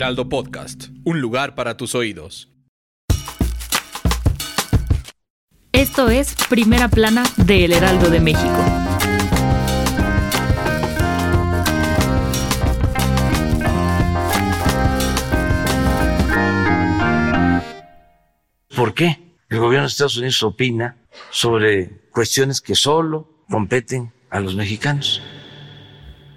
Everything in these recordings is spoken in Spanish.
Heraldo Podcast, un lugar para tus oídos. Esto es Primera Plana de El Heraldo de México. ¿Por qué el gobierno de Estados Unidos opina sobre cuestiones que solo competen a los mexicanos?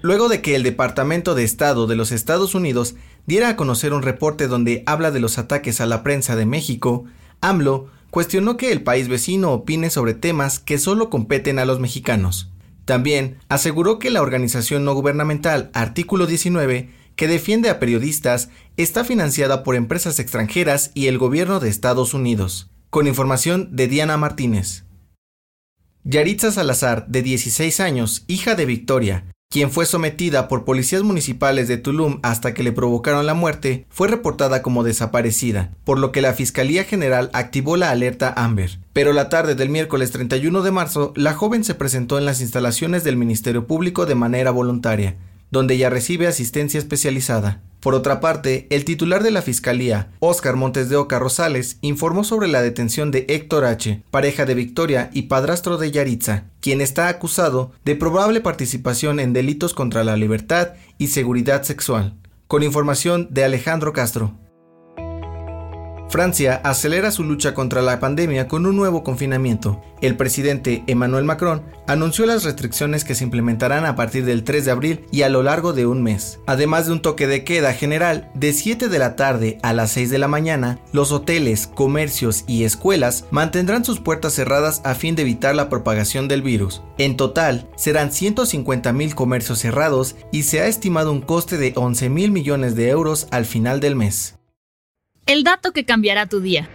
Luego de que el Departamento de Estado de los Estados Unidos diera a conocer un reporte donde habla de los ataques a la prensa de México, AMLO cuestionó que el país vecino opine sobre temas que solo competen a los mexicanos. También aseguró que la organización no gubernamental Artículo 19, que defiende a periodistas, está financiada por empresas extranjeras y el gobierno de Estados Unidos. Con información de Diana Martínez. Yaritza Salazar, de 16 años, hija de Victoria, quien fue sometida por policías municipales de Tulum hasta que le provocaron la muerte, fue reportada como desaparecida, por lo que la Fiscalía General activó la alerta Amber. Pero la tarde del miércoles 31 de marzo, la joven se presentó en las instalaciones del Ministerio Público de manera voluntaria, donde ella recibe asistencia especializada. Por otra parte, el titular de la Fiscalía, Óscar Montes de Oca Rosales, informó sobre la detención de Héctor H., pareja de Victoria y padrastro de Yaritza, quien está acusado de probable participación en delitos contra la libertad y seguridad sexual. Con información de Alejandro Castro. Francia acelera su lucha contra la pandemia con un nuevo confinamiento. El presidente Emmanuel Macron anunció las restricciones que se implementarán a partir del 3 de abril y a lo largo de un mes. Además de un toque de queda general de 7 de la tarde a las 6 de la mañana, los hoteles, comercios y escuelas mantendrán sus puertas cerradas a fin de evitar la propagación del virus. En total, serán 150 mil comercios cerrados y se ha estimado un coste de 11 mil millones de euros al final del mes. El dato que cambiará tu día.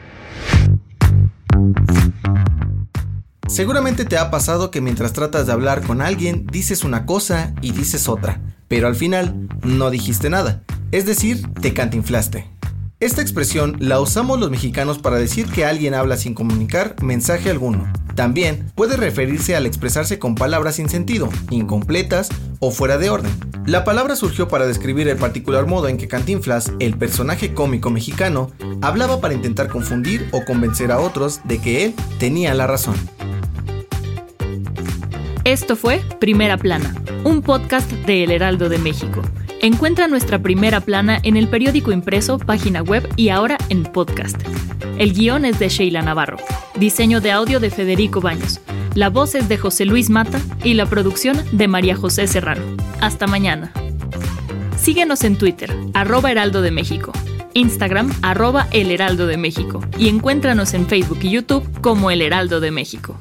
Seguramente te ha pasado que mientras tratas de hablar con alguien dices una cosa y dices otra, pero al final no dijiste nada, es decir, te cantinflaste. Esta expresión la usamos los mexicanos para decir que alguien habla sin comunicar mensaje alguno. También puede referirse al expresarse con palabras sin sentido, incompletas o fuera de orden. La palabra surgió para describir el particular modo en que Cantinflas, el personaje cómico mexicano, hablaba para intentar confundir o convencer a otros de que él tenía la razón. Esto fue Primera Plana, un podcast de El Heraldo de México. Encuentra nuestra primera plana en el periódico impreso, página web y ahora en podcast. El guion es de Sheila Navarro. Diseño de audio de Federico Baños. La voz es de José Luis Mata y la producción de María José Serrano. Hasta mañana. Síguenos en Twitter, arroba Heraldo de México, Instagram, arroba El Heraldo de México y encuéntranos en Facebook y YouTube como El Heraldo de México.